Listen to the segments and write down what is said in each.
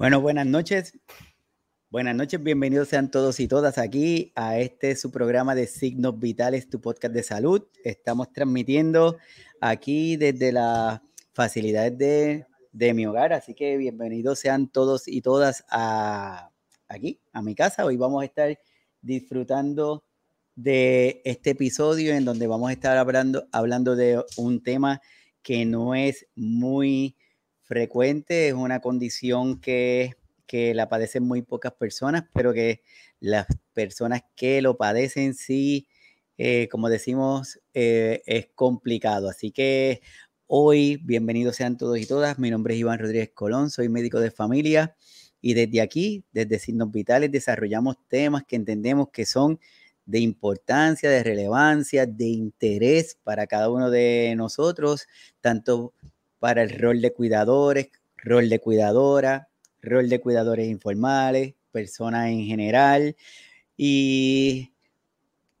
Bueno, buenas noches. Buenas noches, bienvenidos sean todos y todas aquí a este su programa de Signos Vitales, tu podcast de salud. Estamos transmitiendo aquí desde las facilidades de, de mi hogar, así que bienvenidos sean todos y todas a, aquí, a mi casa. Hoy vamos a estar disfrutando de este episodio en donde vamos a estar hablando, hablando de un tema que no es muy frecuente, es una condición que, que la padecen muy pocas personas, pero que las personas que lo padecen sí, eh, como decimos, eh, es complicado. Así que hoy, bienvenidos sean todos y todas. Mi nombre es Iván Rodríguez Colón, soy médico de familia y desde aquí, desde Signos Vitales, desarrollamos temas que entendemos que son de importancia, de relevancia, de interés para cada uno de nosotros, tanto para el rol de cuidadores, rol de cuidadora, rol de cuidadores informales, personas en general y,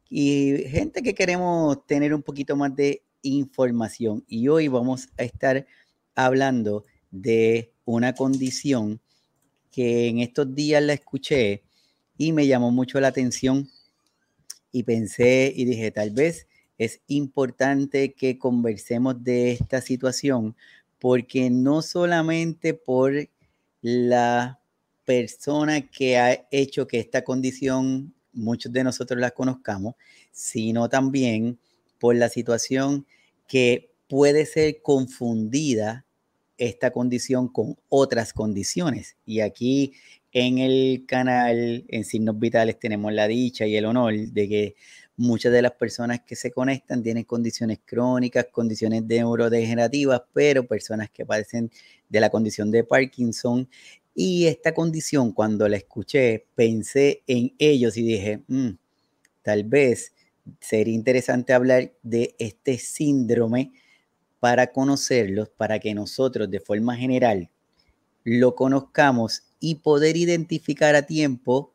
y gente que queremos tener un poquito más de información. Y hoy vamos a estar hablando de una condición que en estos días la escuché y me llamó mucho la atención y pensé y dije, tal vez es importante que conversemos de esta situación porque no solamente por la persona que ha hecho que esta condición muchos de nosotros la conozcamos, sino también por la situación que puede ser confundida esta condición con otras condiciones. Y aquí en el canal, en Signos Vitales, tenemos la dicha y el honor de que Muchas de las personas que se conectan tienen condiciones crónicas, condiciones neurodegenerativas, pero personas que padecen de la condición de Parkinson. Y esta condición, cuando la escuché, pensé en ellos y dije, mm, tal vez sería interesante hablar de este síndrome para conocerlos, para que nosotros de forma general lo conozcamos y poder identificar a tiempo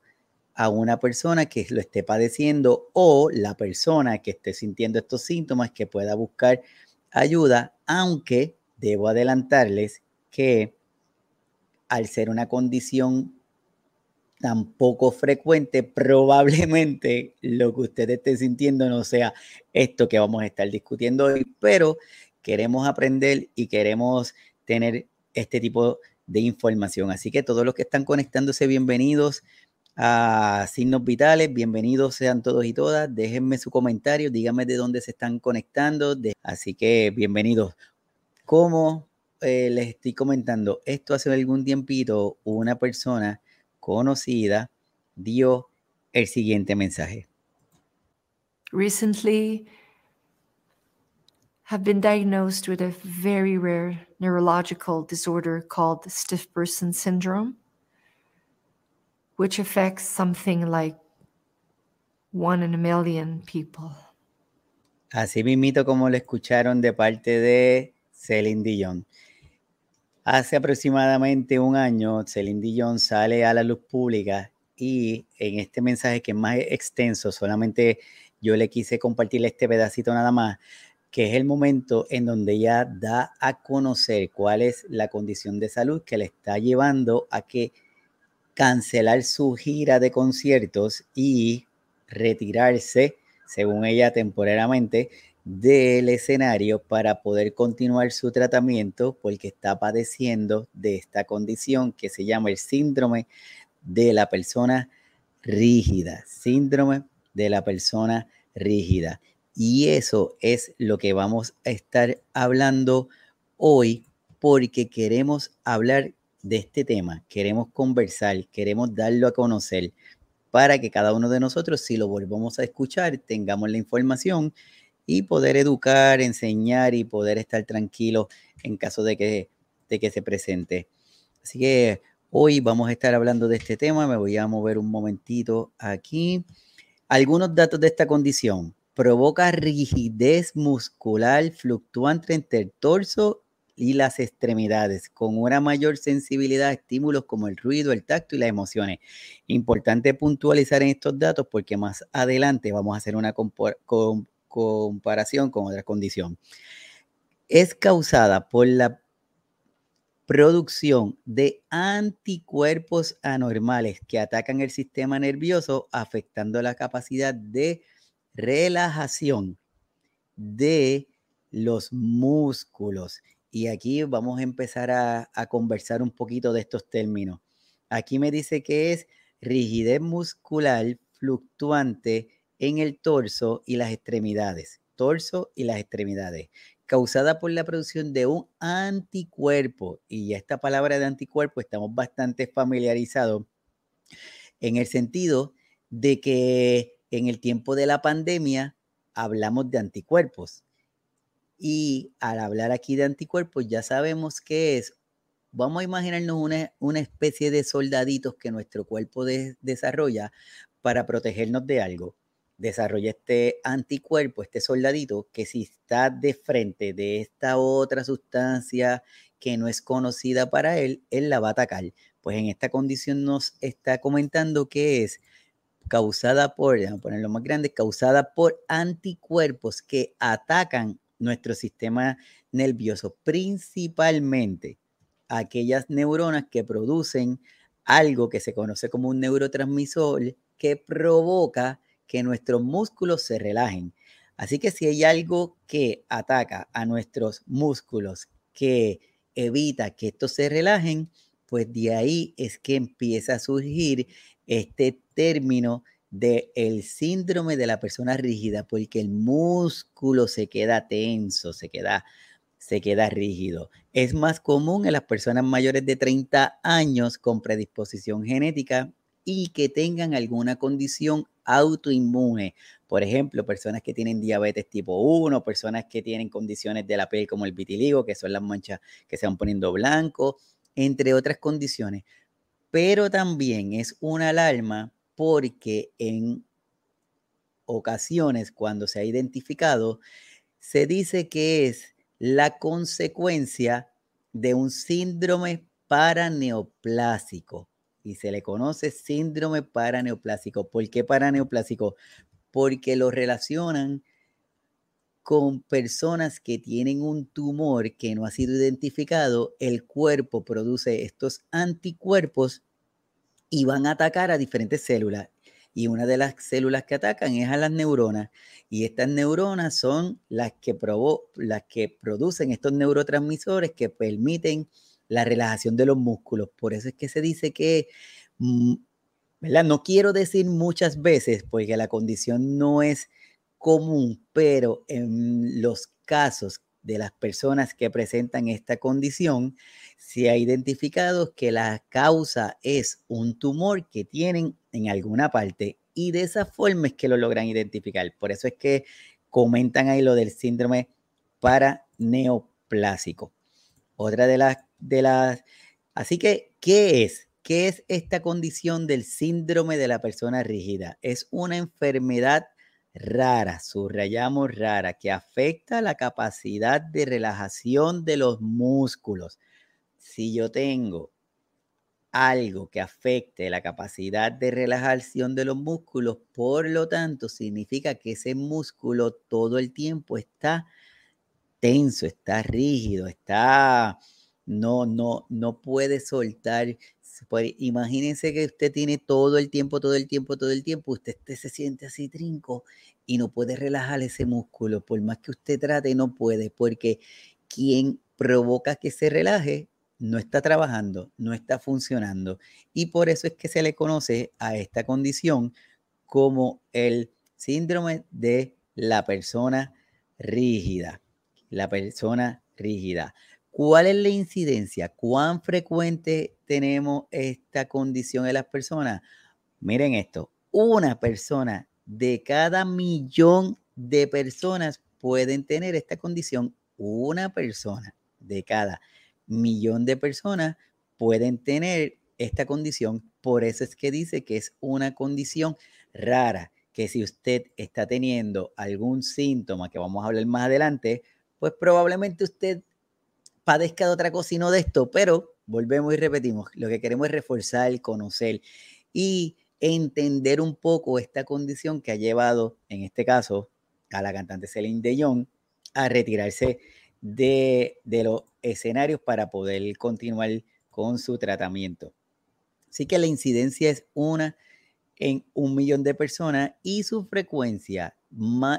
a una persona que lo esté padeciendo o la persona que esté sintiendo estos síntomas que pueda buscar ayuda, aunque debo adelantarles que al ser una condición tan poco frecuente, probablemente lo que usted esté sintiendo no sea esto que vamos a estar discutiendo hoy, pero queremos aprender y queremos tener este tipo de información. Así que todos los que están conectándose, bienvenidos a Signos Vitales. Bienvenidos sean todos y todas. Déjenme su comentario, díganme de dónde se están conectando. Así que bienvenidos. Como eh, les estoy comentando, esto hace algún tiempito una persona conocida dio el siguiente mensaje. Recently have been diagnosed with a very rare neurological disorder called stiff person syndrome. Which affects something like one in a million people. Así mismito como lo escucharon de parte de Celine Dion. Hace aproximadamente un año, Celine Dion sale a la luz pública y en este mensaje que es más extenso, solamente yo le quise compartirle este pedacito nada más, que es el momento en donde ella da a conocer cuál es la condición de salud que le está llevando a que cancelar su gira de conciertos y retirarse, según ella temporariamente, del escenario para poder continuar su tratamiento porque está padeciendo de esta condición que se llama el síndrome de la persona rígida, síndrome de la persona rígida. Y eso es lo que vamos a estar hablando hoy porque queremos hablar de este tema, queremos conversar, queremos darlo a conocer para que cada uno de nosotros, si lo volvamos a escuchar, tengamos la información y poder educar, enseñar y poder estar tranquilos en caso de que, de que se presente. Así que hoy vamos a estar hablando de este tema. Me voy a mover un momentito aquí. Algunos datos de esta condición. Provoca rigidez muscular fluctuante entre el torso y las extremidades, con una mayor sensibilidad a estímulos como el ruido, el tacto y las emociones. Importante puntualizar en estos datos porque más adelante vamos a hacer una comparación con otra condición. Es causada por la producción de anticuerpos anormales que atacan el sistema nervioso, afectando la capacidad de relajación de los músculos. Y aquí vamos a empezar a, conversar un poquito de estos términos. Aquí me dice que es rigidez muscular fluctuante en el torso y las extremidades. Torso y las extremidades causada por la producción de un anticuerpo. Y esta palabra de anticuerpo estamos bastante familiarizados en el sentido de que en el tiempo de la pandemia hablamos de anticuerpos. Y al hablar aquí de anticuerpos ya sabemos que es, vamos a imaginarnos una, una especie de soldaditos que nuestro cuerpo desarrolla para protegernos de algo desarrolla este anticuerpo, este soldadito, que si está de frente de esta otra sustancia que no es conocida para él, él la va a atacar. Pues en esta condición nos está comentando que es causada por, vamos a ponerlo más grande, causada por anticuerpos que atacan nuestro sistema nervioso, principalmente aquellas neuronas que producen algo que se conoce como un neurotransmisor que provoca que nuestros músculos se relajen. Así que si hay algo que ataca a nuestros músculos, que evita que estos se relajen, pues de ahí es que empieza a surgir este término de el síndrome de la persona rígida, porque el músculo se queda tenso, se queda, se queda rígido. Es más común en las personas mayores de 30 años con predisposición genética y que tengan alguna condición autoinmune. Por ejemplo, personas que tienen diabetes tipo 1, personas que tienen condiciones de la piel como el vitiligo, que son las manchas que se van poniendo blanco, entre otras condiciones. Pero también es una alarma porque en ocasiones, cuando se ha identificado, se dice que es la consecuencia de un síndrome paraneoplásico y se le conoce síndrome paraneoplásico. ¿Por qué paraneoplásico? Porque lo relacionan con personas que tienen un tumor que no ha sido identificado, el cuerpo produce estos anticuerpos y van a atacar a diferentes células. Y una de las células que atacan es a las neuronas. Y estas neuronas son las que, las que producen estos neurotransmisores que permiten la relajación de los músculos. Por eso es que se dice que, mm. No quiero decir muchas veces, porque la condición no es común, pero en los casos de las personas que presentan esta condición, se ha identificado que la causa es un tumor que tienen en alguna parte y de esa forma es que lo logran identificar. Por eso es que comentan ahí lo del síndrome paraneoplásico. Otra de las de las... Así que, ¿qué es? ¿Qué es esta condición del síndrome de la persona rígida? Es una enfermedad rara, subrayamos rara, que afecta la capacidad de relajación de los músculos. Si yo tengo algo que afecte la capacidad de relajación de los músculos, por lo tanto, significa que ese músculo todo el tiempo está tenso, está rígido, está no, no, no puede soltar. Imagínense que usted tiene todo el tiempo, todo el tiempo, todo el tiempo, usted, se siente así trinco y no puede relajar ese músculo. Por más que usted trate, no puede, porque quien provoca que se relaje no está trabajando, no está funcionando. Y por eso es que se le conoce a esta condición como el síndrome de la persona rígida. La persona rígida. ¿Cuál es la incidencia? ¿Cuán frecuente tenemos esta condición en las personas? Miren esto, una persona de cada millón de personas pueden tener esta condición. Una persona de cada millón de personas pueden tener esta condición. Por eso es que dice que es una condición rara, que si usted está teniendo algún síntoma que vamos a hablar más adelante, pues probablemente usted padezca de otra cosa y no de esto, pero volvemos y repetimos, lo que queremos es reforzar, conocer y entender un poco esta condición que ha llevado, en este caso, a la cantante Celine Dion a retirarse de, de los escenarios para poder continuar con su tratamiento. Así que la incidencia es una en un millón de personas y su frecuencia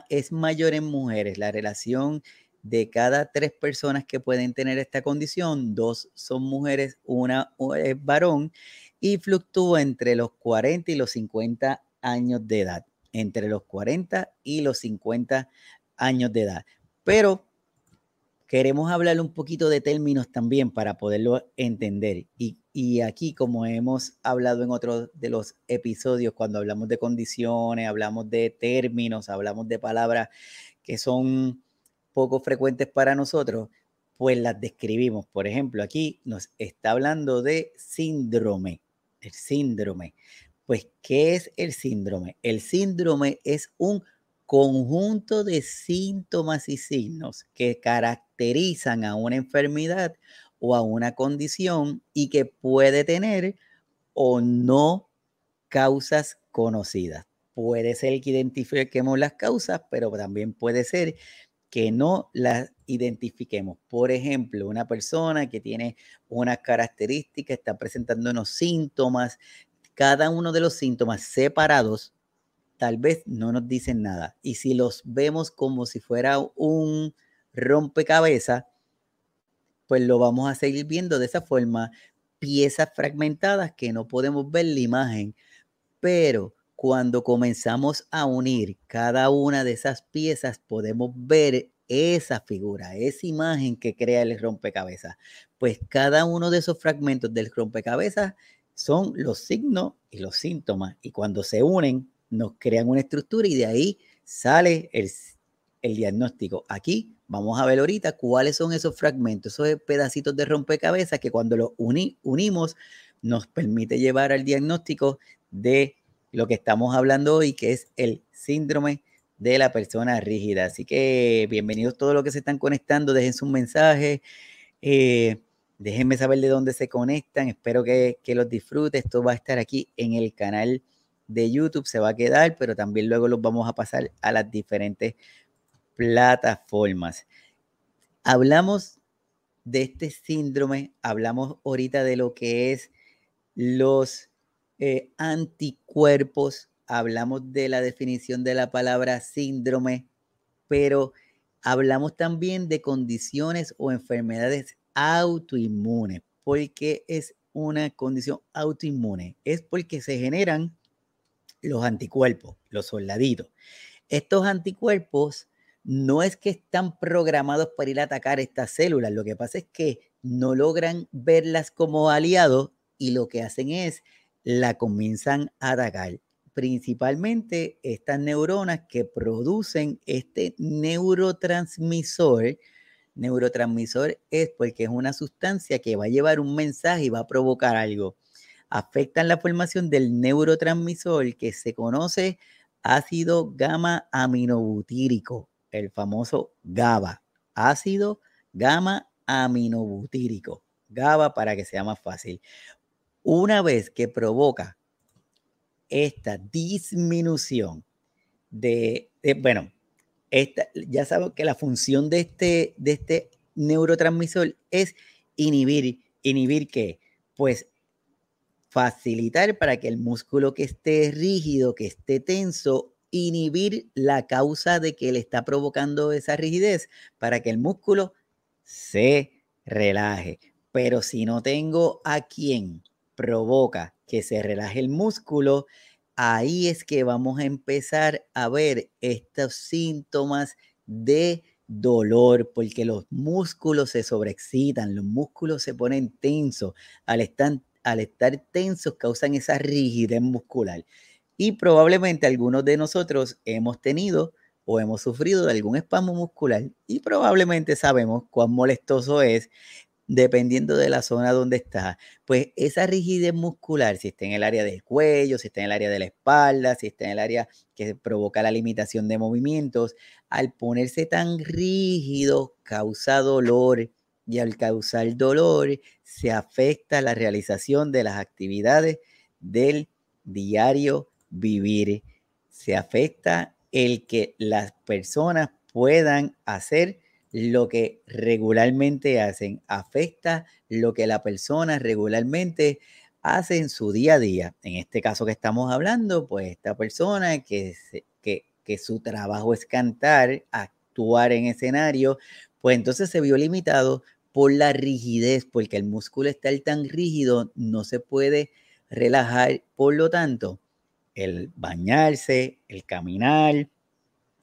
es mayor en mujeres. La relación de cada tres personas que pueden tener esta condición, dos son mujeres, una es varón y fluctúa entre los 40 y los 50 años de edad. Entre los 40 y los 50 años de edad. Pero queremos hablar un poquito de términos también para poderlo entender. Y, y, aquí, como hemos hablado en otros de los episodios, cuando hablamos de condiciones, hablamos de términos, hablamos de palabras que son poco frecuentes para nosotros, pues las describimos. Por ejemplo, aquí nos está hablando de síndrome. El síndrome. Pues, ¿qué es el síndrome? El síndrome es un conjunto de síntomas y signos que caracterizan a una enfermedad o a una condición y que puede tener o no causas conocidas. Puede ser que identifiquemos las causas, pero también puede ser que no las identifiquemos. Por ejemplo, una persona que tiene unas características, está presentando unos síntomas, cada uno de los síntomas separados tal vez no nos dicen nada. Y si los vemos como si fuera un rompecabezas, pues lo vamos a seguir viendo de esa forma, piezas fragmentadas que no podemos ver la imagen, pero cuando comenzamos a unir cada una de esas piezas, podemos ver esa figura, esa imagen que crea el rompecabezas. Pues cada uno de esos fragmentos del rompecabezas son los signos y los síntomas. Y cuando se unen, nos crean una estructura y de ahí sale el, diagnóstico. Aquí vamos a ver ahorita cuáles son esos fragmentos, esos pedacitos de rompecabezas que cuando los unimos nos permite llevar al diagnóstico de lo que estamos hablando hoy, que es el síndrome de la persona rígida. Así que bienvenidos todos los que se están conectando, dejen su mensaje, eh, déjenme saber de dónde se conectan, espero que, que los disfrute. Esto va a estar aquí en el canal de YouTube se va a quedar, pero también luego los vamos a pasar a las diferentes plataformas. Hablamos de este síndrome, hablamos ahorita de lo que es los eh, anticuerpos, hablamos de la definición de la palabra síndrome, pero hablamos también de condiciones o enfermedades autoinmunes. porque es una condición autoinmune? Es porque se generan los anticuerpos, los soldaditos. Estos anticuerpos no es que están programados para ir a atacar estas células, lo que pasa es que no logran verlas como aliados y lo que hacen es la comienzan a atacar. Principalmente estas neuronas que producen este neurotransmisor. Neurotransmisor es porque es una sustancia que va a llevar un mensaje y va a provocar algo afectan la formación del neurotransmisor que se conoce ácido gamma aminobutírico, el famoso GABA, ácido gamma aminobutírico, GABA para que sea más fácil. Una vez que provoca esta disminución de, bueno, esta, ya sabemos que la función de este, de este neurotransmisor es inhibir, inhibir qué? Pues facilitar para que el músculo que esté rígido, que esté tenso, inhibir la causa de que le está provocando esa rigidez para que el músculo se relaje. Pero si no tengo a quien provoca que se relaje el músculo, ahí es que vamos a empezar a ver estos síntomas de dolor porque los músculos se sobreexcitan, los músculos se ponen tensos al estar tensos causan esa rigidez muscular. Y probablemente algunos de nosotros hemos tenido o hemos sufrido de algún espasmo muscular y probablemente sabemos cuán molestoso es dependiendo de la zona donde está. Pues esa rigidez muscular, si está en el área del cuello, si está en el área de la espalda, si está en el área que provoca la limitación de movimientos, al ponerse tan rígido causa dolor y al causar dolor se afecta la realización de las actividades del diario vivir. Se afecta el que las personas puedan hacer lo que regularmente hacen, afecta lo que la persona regularmente hace en su día a día. En este caso que estamos hablando, pues esta persona que, su trabajo es cantar, actuar en escenario, pues entonces se vio limitado por la rigidez, porque el músculo está tan rígido, no se puede relajar. Por lo tanto, el bañarse, el caminar,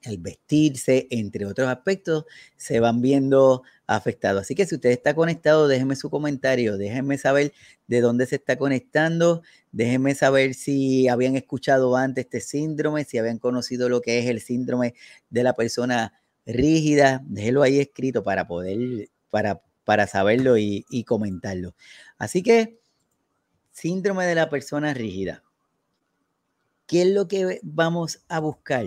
el vestirse, entre otros aspectos, se van viendo afectados. Así que si usted está conectado, déjeme su comentario, déjenme saber de dónde se está conectando, déjenme saber si habían escuchado antes este síndrome, si habían conocido lo que es el síndrome de la persona rígida, déjelo ahí escrito para poder, para, para saberlo y, y comentarlo. Así que, síndrome de la persona rígida. ¿Qué es lo que vamos a buscar?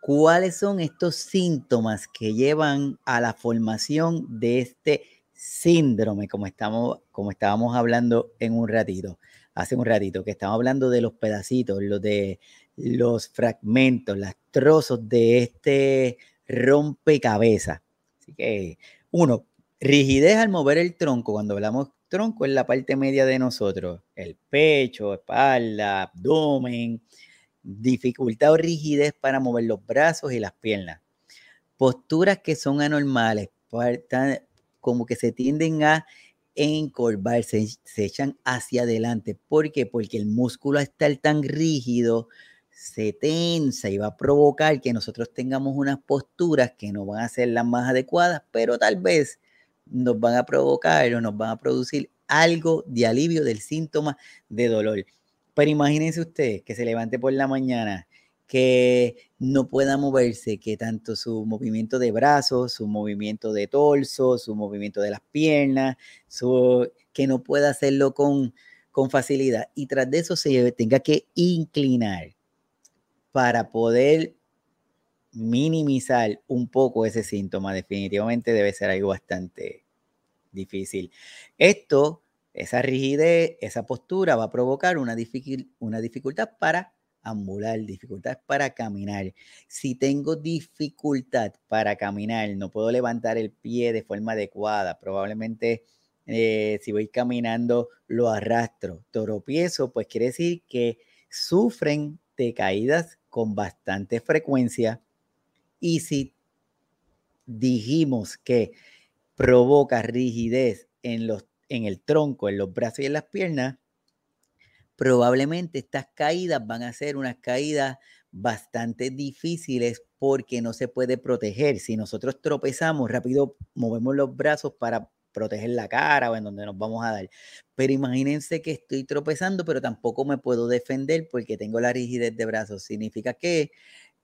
¿Cuáles son estos síntomas que llevan a la formación de este síndrome, como, estamos, como estábamos hablando en un ratito, hace un ratito, que estamos hablando de los pedacitos, los de los fragmentos, los trozos de este rompecabezas. Así que, uno, rigidez al mover el tronco. Cuando hablamos tronco, es la parte media de nosotros, el pecho, espalda, abdomen, dificultad o rigidez para mover los brazos y las piernas. Posturas que son anormales, como que se tienden a encorvarse, se echan hacia adelante. ¿Por qué? Porque el músculo al estar tan rígido se tensa y va a provocar que nosotros tengamos unas posturas que no van a ser las más adecuadas, pero tal vez nos van a provocar o nos van a producir algo de alivio del síntoma de dolor. Pero imagínense ustedes que se levante por la mañana, que no pueda moverse, que tanto su movimiento de brazos, su movimiento de torso, su movimiento de las piernas, su, que no pueda hacerlo con, con facilidad. Y tras de eso se tenga que inclinar para poder minimizar un poco ese síntoma. Definitivamente debe ser algo bastante difícil. Esto esa rigidez, esa postura va a provocar una, una dificultad para ambular, dificultad para caminar. Si tengo dificultad para caminar, no puedo levantar el pie de forma adecuada, probablemente eh, si voy caminando lo arrastro, toropiezo, pues quiere decir que sufren de caídas con bastante frecuencia. Y si dijimos que provoca rigidez en los en el tronco, en los brazos y en las piernas, probablemente estas caídas van a ser unas caídas bastante difíciles porque no se puede proteger. Si nosotros tropezamos, rápido movemos los brazos para proteger la cara o en donde nos vamos a dar. Pero imagínense que estoy tropezando, pero tampoco me puedo defender porque tengo la rigidez de brazos. Significa que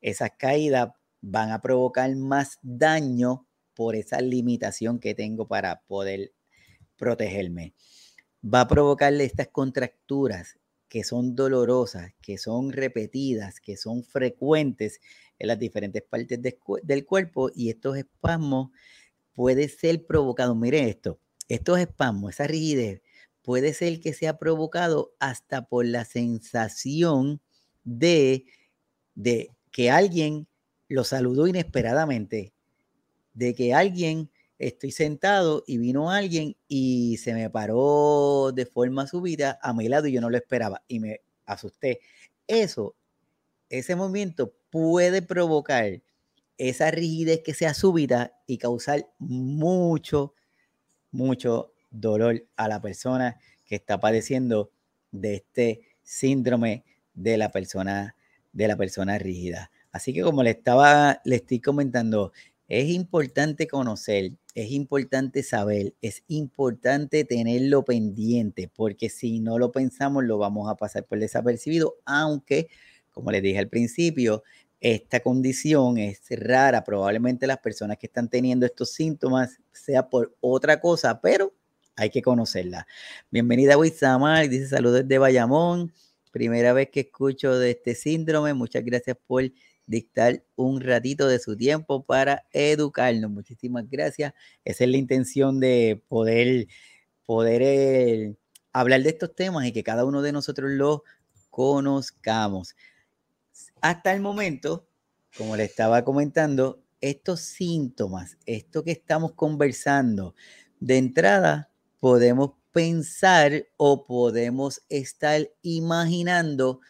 esas caídas van a provocar más daño por esa limitación que tengo para poder protegerme. Va a provocarle estas contracturas que son dolorosas, que son repetidas, que son frecuentes en las diferentes partes del cuerpo y estos espasmos puede ser provocado, mire esto, estos espasmos, esa rigidez, puede ser que sea provocado hasta por la sensación de, de que alguien lo saludó inesperadamente, de que alguien estoy sentado y vino alguien y se me paró de forma súbita a mi lado y yo no lo esperaba y me asusté. Eso, ese movimiento puede provocar esa rigidez que sea súbita y causar mucho, mucho dolor a la persona que está padeciendo de este síndrome de la persona de la persona rígida. Así que como le estaba le estoy comentando, es importante conocer, es importante saber, es importante tenerlo pendiente, porque si no lo pensamos, lo vamos a pasar por desapercibido, aunque, como les dije al principio, esta condición es rara. Probablemente las personas que están teniendo estos síntomas sea por otra cosa, pero hay que conocerla. Bienvenida a Wizamar, dice saludos de Bayamón. Primera vez que escucho de este síndrome. Muchas gracias por dictar un ratito de su tiempo para educarnos. Muchísimas gracias. Esa es la intención de poder, poder eh, hablar de estos temas y que cada uno de nosotros los conozcamos. Hasta el momento, como le estaba comentando, estos síntomas, esto que estamos conversando, de entrada podemos pensar o podemos estar imaginando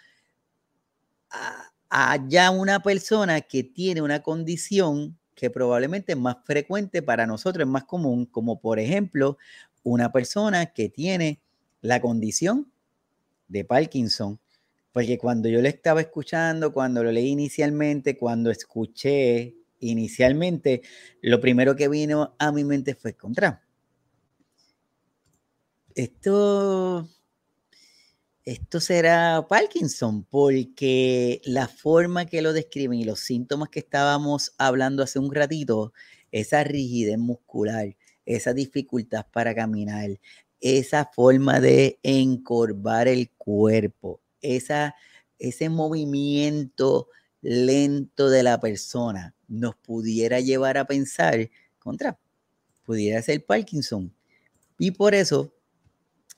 a, ya una persona que tiene una condición que probablemente es más frecuente para nosotros, es más común, como por ejemplo una persona que tiene la condición de Parkinson. Porque cuando yo le estaba escuchando, cuando lo leí inicialmente, cuando escuché inicialmente, lo primero que vino a mi mente fue contra. Esto esto será Parkinson, porque la forma que lo describen y los síntomas que estábamos hablando hace un ratito, esa rigidez muscular, esa dificultad para caminar, esa forma de encorvar el cuerpo, esa, ese movimiento lento de la persona nos pudiera llevar a pensar contra, pudiera ser Parkinson. Y por eso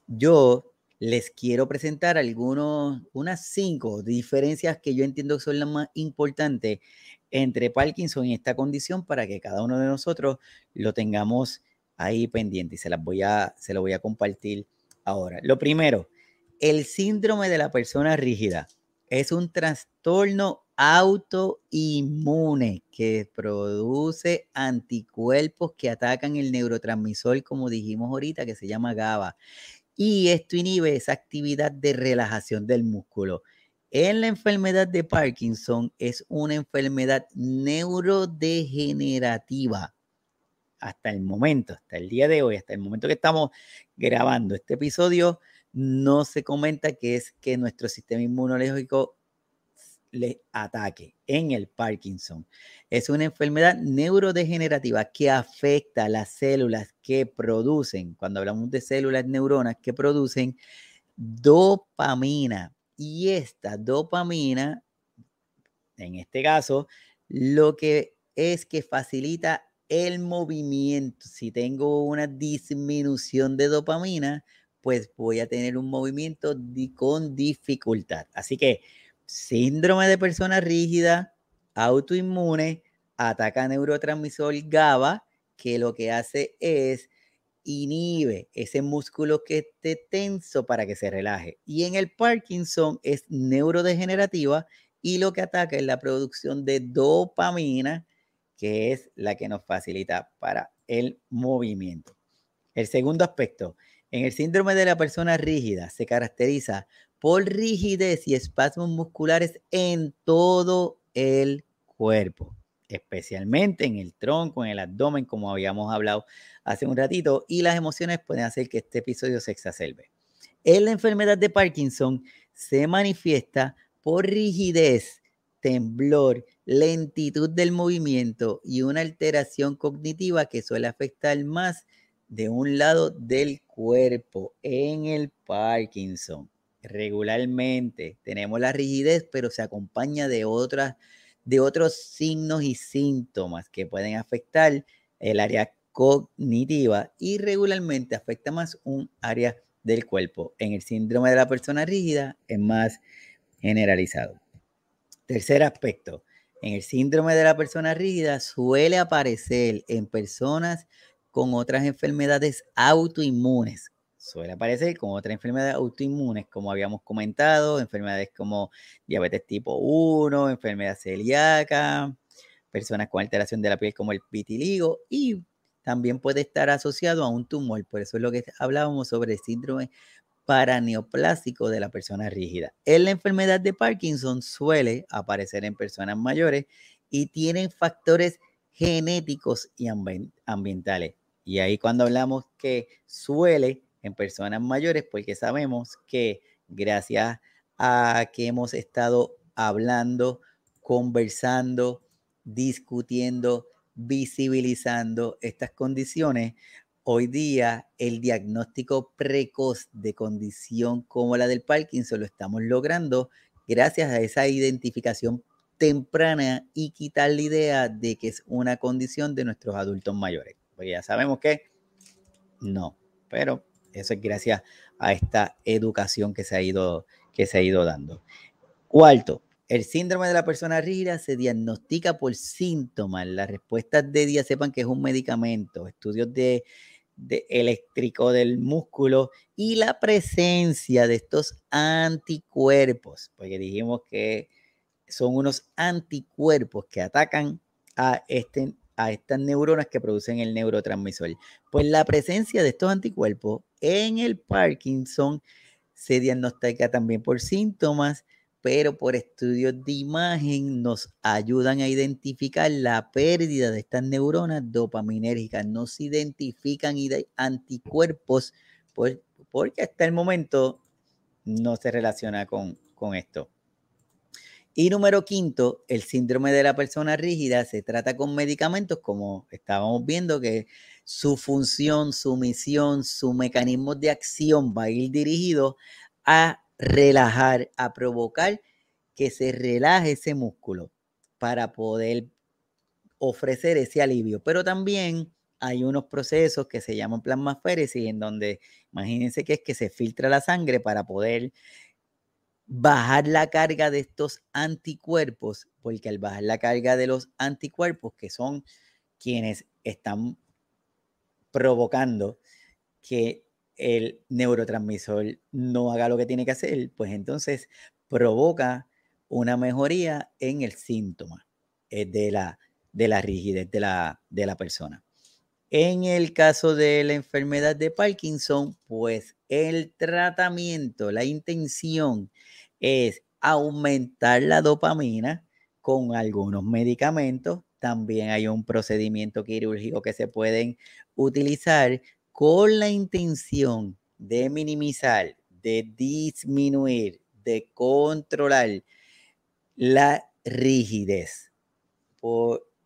yo les quiero presentar algunos, unas cinco diferencias que yo entiendo que son las más importantes entre Parkinson y esta condición para que cada uno de nosotros lo tengamos ahí pendiente y se las voy a, se lo voy a compartir ahora. Lo primero, el síndrome de la persona rígida es un trastorno autoinmune que produce anticuerpos que atacan el neurotransmisor, como dijimos ahorita, que se llama GABA y esto inhibe esa actividad de relajación del músculo. En la enfermedad de Parkinson es una enfermedad neurodegenerativa. Hasta el momento, hasta el día de hoy, hasta el momento que estamos grabando este episodio, no se comenta que es que nuestro sistema inmunológico le ataque en el Parkinson. Es una enfermedad neurodegenerativa que afecta a las células que producen, cuando hablamos de células neuronas que producen dopamina. Y esta dopamina, en este caso, lo que es que facilita el movimiento. Si tengo una disminución de dopamina, pues voy a tener un movimiento con dificultad. Así que síndrome de persona rígida, autoinmune, ataca neurotransmisor GABA, que lo que hace es inhibe ese músculo que esté tenso para que se relaje. Y en el Parkinson es neurodegenerativa y lo que ataca es la producción de dopamina, que es la que nos facilita para el movimiento. El segundo aspecto, en el síndrome de la persona rígida se caracteriza por rigidez y espasmos musculares en todo el cuerpo, especialmente en el tronco, en el abdomen, como habíamos hablado hace un ratito, y las emociones pueden hacer que este episodio se exacerbe. En la enfermedad de Parkinson se manifiesta por rigidez, temblor, lentitud del movimiento y una alteración cognitiva que suele afectar más de un lado del cuerpo en el Parkinson regularmente. Tenemos la rigidez, pero se acompaña de otras de otros signos y síntomas que pueden afectar el área cognitiva y regularmente afecta más un área del cuerpo. En el síndrome de la persona rígida es más generalizado. Tercer aspecto, en el síndrome de la persona rígida suele aparecer en personas con otras enfermedades autoinmunes, suele aparecer con otras enfermedades autoinmunes, como habíamos comentado, enfermedades como diabetes tipo 1, enfermedad celíaca, personas con alteración de la piel como el vitiligo y también puede estar asociado a un tumor. Por eso es lo que hablábamos sobre el síndrome paraneoplásico de la persona rígida. En la enfermedad de Parkinson suele aparecer en personas mayores y tienen factores genéticos y ambientales. Y ahí cuando hablamos que suele en personas mayores, porque sabemos que gracias a que hemos estado hablando, conversando, discutiendo, visibilizando estas condiciones, hoy día el diagnóstico precoz de condición como la del Parkinson lo estamos logrando gracias a esa identificación temprana y quitar la idea de que es una condición de nuestros adultos mayores. Porque ya sabemos que no, pero eso es gracias a esta educación que se ha ido, que se ha ido dando. Cuarto, el síndrome de la persona rígida se diagnostica por síntomas. Las respuestas de día sepan que es un medicamento, estudios de, de eléctrico del músculo y la presencia de estos anticuerpos, porque dijimos que son unos anticuerpos que atacan a, este, a estas neuronas que producen el neurotransmisor. Pues la presencia de estos anticuerpos en el Parkinson se diagnostica también por síntomas, pero por estudios de imagen nos ayudan a identificar la pérdida de estas neuronas dopaminérgicas. No se identifican anticuerpos porque hasta el momento no se relaciona con, con esto. Y número quinto, el síndrome de la persona rígida se trata con medicamentos, como estábamos viendo, que su función, su misión, su mecanismo de acción va a ir dirigido a relajar, a provocar que se relaje ese músculo para poder ofrecer ese alivio. Pero también hay unos procesos que se llaman plasmaféresis, en donde imagínense que es que se filtra la sangre para poder bajar la carga de estos anticuerpos, porque al bajar la carga de los anticuerpos, que son quienes están provocando que el neurotransmisor no haga lo que tiene que hacer, pues entonces provoca una mejoría en el síntoma eh, de la, de la rigidez de la, de la persona. En el caso de la enfermedad de Parkinson, pues el tratamiento, la intención es aumentar la dopamina con algunos medicamentos. También hay un procedimiento quirúrgico que se pueden utilizar con la intención de minimizar, de disminuir, de controlar la rigidez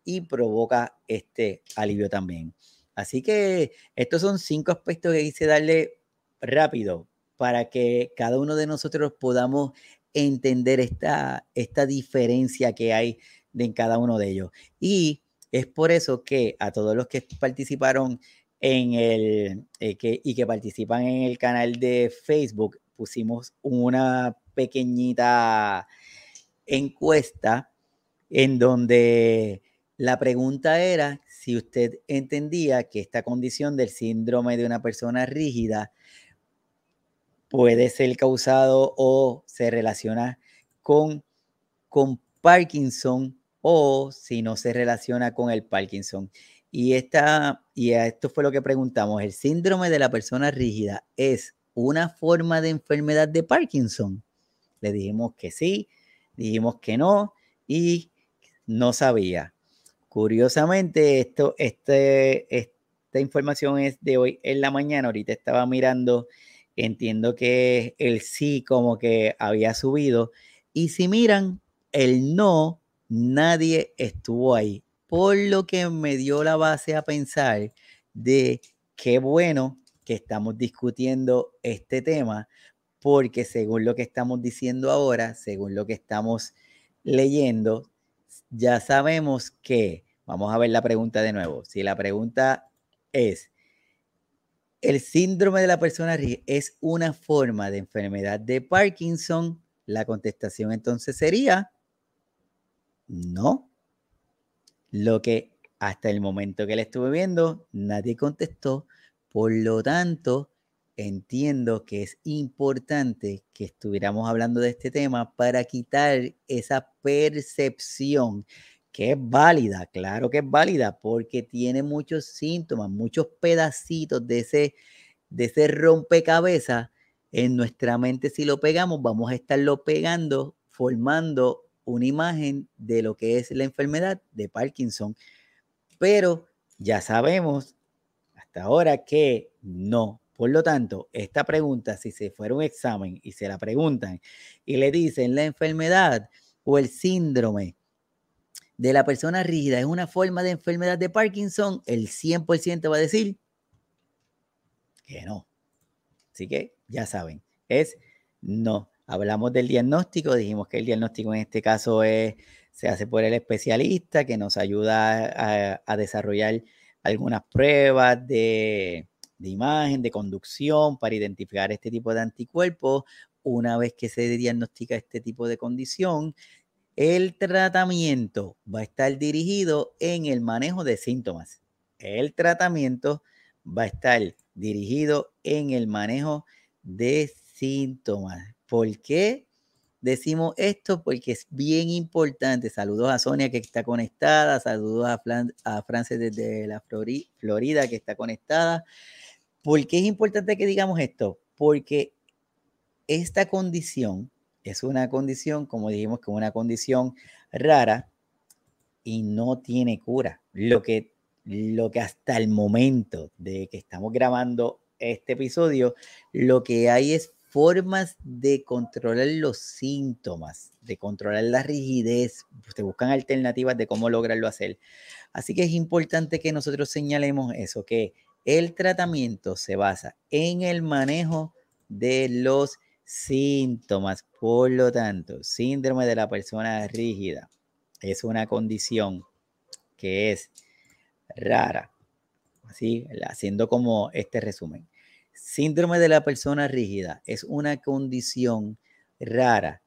y provoca este alivio también. Así que estos son cinco aspectos que quise darle rápido para que cada uno de nosotros podamos entender esta, esta diferencia que hay en cada uno de ellos. Y es por eso que a todos los que participaron en el eh, que, y que participan en el canal de Facebook, pusimos una pequeñita encuesta en donde la pregunta era si usted entendía que esta condición del síndrome de una persona rígida puede ser causado o se relaciona con, con Parkinson o si no se relaciona con el Parkinson. Y, esta, y esto fue lo que preguntamos, ¿el síndrome de la persona rígida es una forma de enfermedad de Parkinson? Le dijimos que sí, dijimos que no y no sabía. Curiosamente, esto, este, esta información es de hoy en la mañana. Ahorita estaba mirando Entiendo que el sí como que había subido. Y si miran, el no, nadie estuvo ahí. Por lo que me dio la base a pensar de qué bueno que estamos discutiendo este tema, porque según lo que estamos diciendo ahora, según lo que estamos leyendo, ya sabemos que, vamos a ver la pregunta de nuevo, si la pregunta es, el síndrome de la persona es una forma de enfermedad de Parkinson. La contestación entonces sería no. Lo que hasta el momento que le estuve viendo, nadie contestó. Por lo tanto, entiendo que es importante que estuviéramos hablando de este tema para quitar esa percepción que es válida, claro que es válida, porque tiene muchos síntomas, muchos pedacitos de ese, de ese rompecabezas en nuestra mente. Si lo pegamos, vamos a estarlo pegando, formando una imagen de lo que es la enfermedad de Parkinson. Pero ya sabemos hasta ahora que no. Por lo tanto, esta pregunta, si se fuera un examen y se la preguntan y le dicen la enfermedad o el síndrome de la persona rígida es una forma de enfermedad de Parkinson, el 100% va a decir que no. Así que ya saben, es no. Hablamos del diagnóstico, dijimos que el diagnóstico en este caso es, se hace por el especialista que nos ayuda a, desarrollar algunas pruebas de, de imagen, de conducción para identificar este tipo de anticuerpos. Una vez que se diagnostica este tipo de condición, El tratamiento va a estar dirigido en el manejo de síntomas. El tratamiento va a estar dirigido en el manejo de síntomas. ¿Por qué decimos esto? Porque es bien importante. Saludos a Sonia que está conectada, saludos a, a Frances desde la Florida que está conectada. ¿Por qué es importante que digamos esto? Porque esta condición es una condición, como dijimos, que una condición rara y no tiene cura. Lo que, lo que hasta el momento de que estamos grabando este episodio, lo que hay es formas de controlar los síntomas, de controlar la rigidez, se buscan alternativas de cómo lograrlo hacer. Así que es importante que nosotros señalemos eso, que el tratamiento se basa en el manejo de los síntomas. Por lo tanto, síndrome de la persona rígida es una condición que es rara. Así, haciendo como este resumen. Síndrome de la persona rígida es una condición rara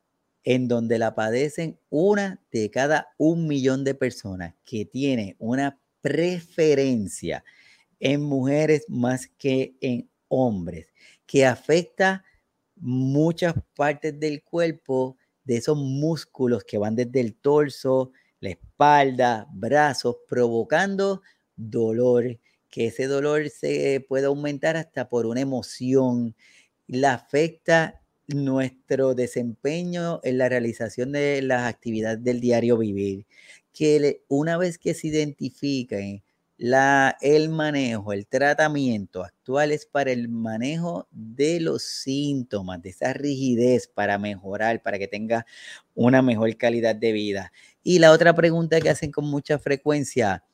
en donde la padecen una de cada un millón de personas que tiene una preferencia en mujeres más que en hombres, que afecta muchas partes del cuerpo de esos músculos que van desde el torso, la espalda, brazos, provocando dolor, que ese dolor se puede aumentar hasta por una emoción, la afecta nuestro desempeño en la realización de las actividades del diario vivir, que una vez que se identifiquen la, el manejo, el tratamiento actual es para el manejo de los síntomas, de esa rigidez para mejorar, para que tenga una mejor calidad de vida. Y la otra pregunta que hacen con mucha frecuencia,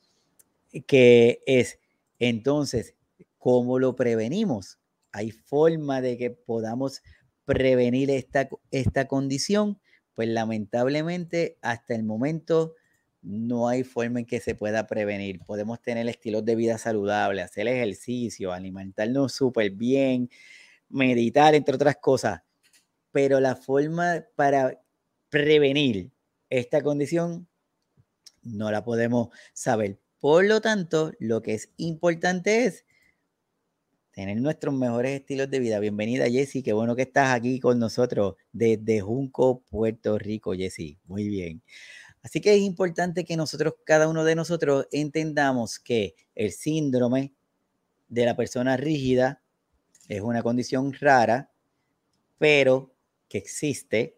que es, entonces, ¿cómo lo prevenimos? ¿Hay forma de que podamos prevenir esta, esta condición? Pues lamentablemente hasta el momento no hay forma en que se pueda prevenir. Podemos tener estilos de vida saludables, hacer ejercicio, alimentarnos súper bien, meditar, entre otras cosas. Pero la forma para prevenir esta condición no la podemos saber. Por lo tanto, lo que es importante es tener nuestros mejores estilos de vida. Bienvenida, Jessy. Qué bueno que estás aquí con nosotros desde Junco, Puerto Rico, Jessy. Muy bien. Así que es importante que nosotros, cada uno de nosotros, entendamos que el síndrome de la persona rígida es una condición rara, pero que existe,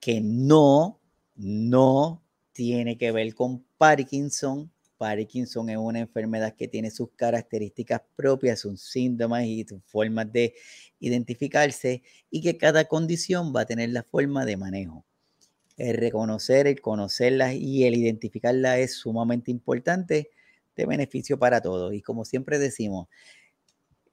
que no, no tiene que ver con Parkinson. Parkinson es una enfermedad que tiene sus características propias, sus síntomas y sus formas de identificarse y que cada condición va a tener la forma de manejo el reconocer, el conocerlas y el identificarlas es sumamente importante de beneficio para todos. Y como siempre decimos,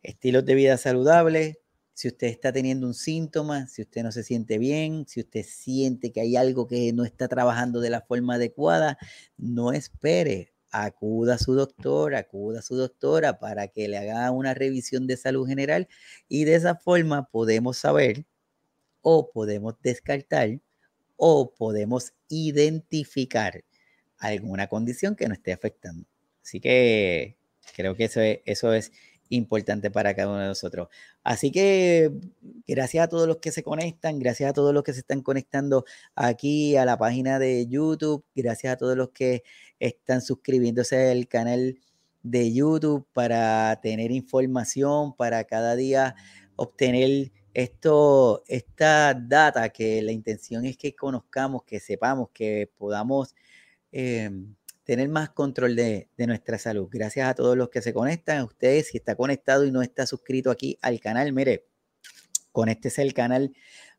estilos de vida saludables, si usted está teniendo un síntoma, si usted no se siente bien, si usted siente que hay algo que no está trabajando de la forma adecuada, no espere, acuda a su doctor, acuda a su doctora para que le haga una revisión de salud general y de esa forma podemos saber o podemos descartar o podemos identificar alguna condición que nos esté afectando. Así que creo que eso es, eso es importante para cada uno de nosotros. Así que gracias a todos los que se conectan, gracias a todos los que se están conectando aquí a la página de YouTube, gracias a todos los que están suscribiéndose al canal de YouTube para tener información, para cada día obtener esto, esta data que la intención es que conozcamos, que sepamos, que podamos em, tener más control de, nuestra salud. Gracias a todos los que se conectan, a ustedes, si está conectado y no está suscrito aquí al canal, mire, conéctese al canal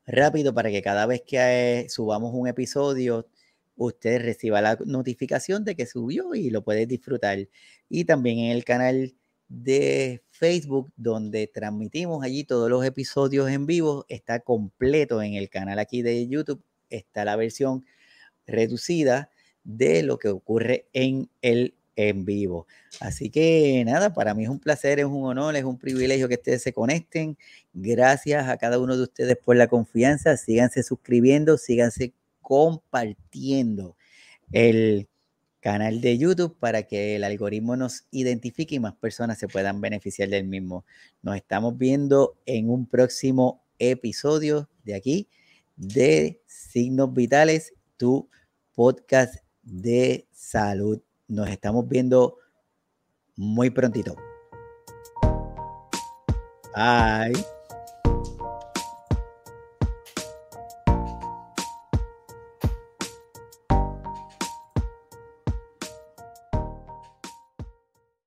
rápido para que cada vez que eh, subamos un episodio, usted reciba la notificación de que subió y lo puede disfrutar. Y también en el canal de Facebook, donde transmitimos allí todos los episodios en vivo. Está completo en el canal aquí de YouTube. Está la versión reducida de lo que ocurre en el en vivo. Así que nada, para mí es un placer, es un honor, es un privilegio que ustedes se conecten. Gracias a cada uno de ustedes por la confianza. Síganse suscribiendo, síganse compartiendo el canal de YouTube para que el algoritmo nos identifique y más personas se puedan beneficiar del mismo. Nos estamos viendo en un próximo episodio de aquí de Signos Vitales, tu podcast de salud. Nos estamos viendo muy prontito. Bye.